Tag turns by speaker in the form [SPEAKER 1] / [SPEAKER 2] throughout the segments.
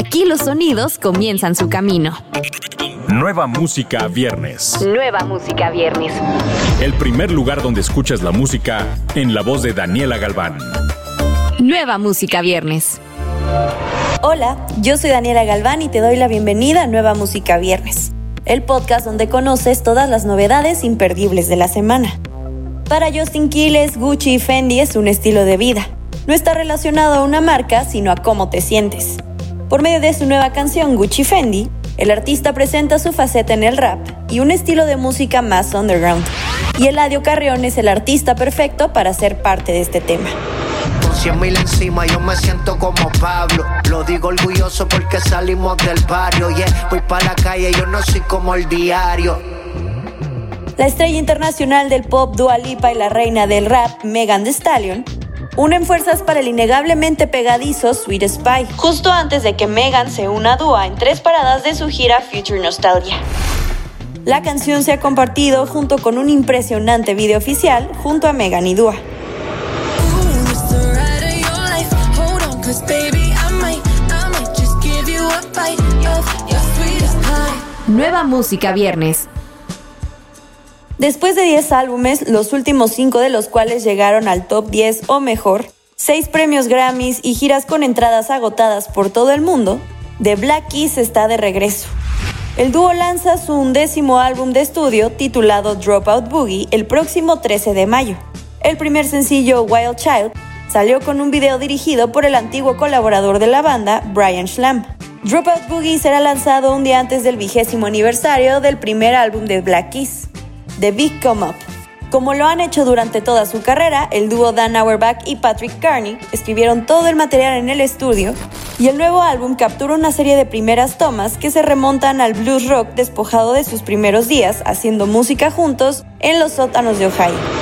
[SPEAKER 1] Aquí los sonidos comienzan su camino.
[SPEAKER 2] Nueva música viernes.
[SPEAKER 1] Nueva música viernes.
[SPEAKER 2] El primer lugar donde escuchas la música en la voz de Daniela Galván.
[SPEAKER 1] Nueva música viernes.
[SPEAKER 3] Hola, yo soy Daniela Galván y te doy la bienvenida a Nueva Música Viernes, el podcast donde conoces todas las novedades imperdibles de la semana. Para Justin Quiles, Gucci y Fendi es un estilo de vida. No está relacionado a una marca, sino a cómo te sientes. Por medio de su nueva canción Gucci Fendi, el artista presenta su faceta en el rap y un estilo de música más underground. Y Eladio Carrión es el artista perfecto para ser parte de este tema.
[SPEAKER 4] Con cien mil encima yo me siento como Pablo. Lo digo orgulloso porque salimos del barrio. Yeah, voy para la calle, yo no soy como el diario.
[SPEAKER 3] La estrella internacional del pop Dua Lipa y la reina del rap Megan Thee Stallion unen fuerzas para el innegablemente pegadizo Sweet Spy, justo antes de que Megan se una a Dua en tres paradas de su gira Future Nostalgia. La canción se ha compartido junto con un impresionante video oficial junto a Megan y Dua.
[SPEAKER 1] Nueva música viernes.
[SPEAKER 3] Después de 10 álbumes, los últimos 5 de los cuales llegaron al top 10 o mejor, 6 premios Grammys y giras con entradas agotadas por todo el mundo, The Black Keys está de regreso. El dúo lanza su undécimo álbum de estudio titulado Dropout Boogie el próximo 13 de mayo. El primer sencillo, Wild Child, salió con un video dirigido por el antiguo colaborador de la banda, Brian Schlamb. Dropout Boogie será lanzado un día antes del vigésimo aniversario del primer álbum de Black Keys, The Big Come Up. Como lo han hecho durante toda su carrera, el dúo Dan Auerbach y Patrick Carney escribieron todo el material en el estudio y el nuevo álbum captura una serie de primeras tomas que se remontan al blues rock despojado de sus primeros días haciendo música juntos en los sótanos de Ohio.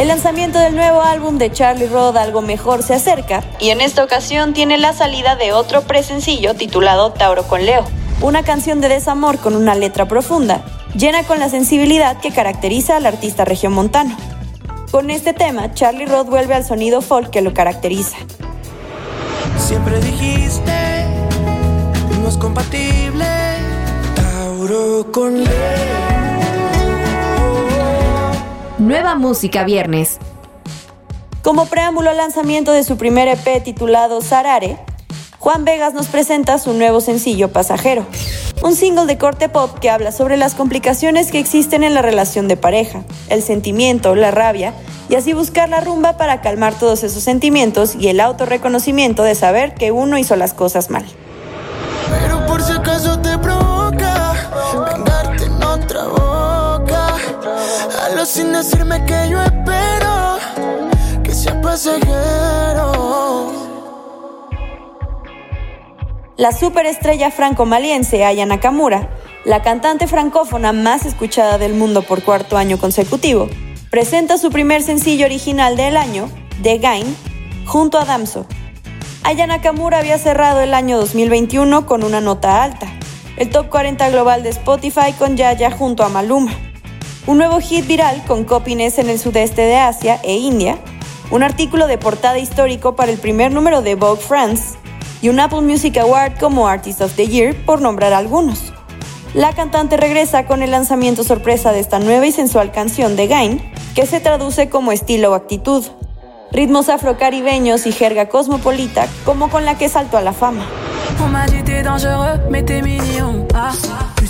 [SPEAKER 3] El lanzamiento del nuevo álbum de Charlie Roth Algo Mejor se acerca y en esta ocasión tiene la salida de otro presencillo titulado Tauro con Leo, una canción de desamor con una letra profunda, llena con la sensibilidad que caracteriza al artista regiomontano. Con este tema, Charlie Roth vuelve al sonido folk que lo caracteriza.
[SPEAKER 5] Siempre dijiste, no es compatible, Tauro con Leo.
[SPEAKER 1] Nueva música viernes.
[SPEAKER 3] Como preámbulo al lanzamiento de su primer EP titulado Sarare, Juan Vegas nos presenta su nuevo sencillo Pasajero, un single de corte pop que habla sobre las complicaciones que existen en la relación de pareja, el sentimiento, la rabia, y así buscar la rumba para calmar todos esos sentimientos y el autorreconocimiento de saber que uno hizo las cosas mal.
[SPEAKER 5] Sin decirme que yo espero que sea pasajero.
[SPEAKER 3] La superestrella franco-maliense Aya Nakamura, la cantante francófona más escuchada del mundo por cuarto año consecutivo, presenta su primer sencillo original del año, The Gain, junto a Damso. Aya Nakamura había cerrado el año 2021 con una nota alta, el top 40 global de Spotify con Yaya junto a Maluma, un nuevo hit viral con copines en el sudeste de Asia e India, un artículo de portada histórico para el primer número de Vogue France y un Apple Music Award como Artist of the Year, por nombrar algunos. La cantante regresa con el lanzamiento sorpresa de esta nueva y sensual canción de Gain, que se traduce como estilo o actitud, ritmos afrocaribeños y jerga cosmopolita, como con la que saltó a la fama.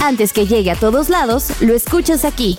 [SPEAKER 1] Antes que llegue a todos lados, lo escuchas aquí.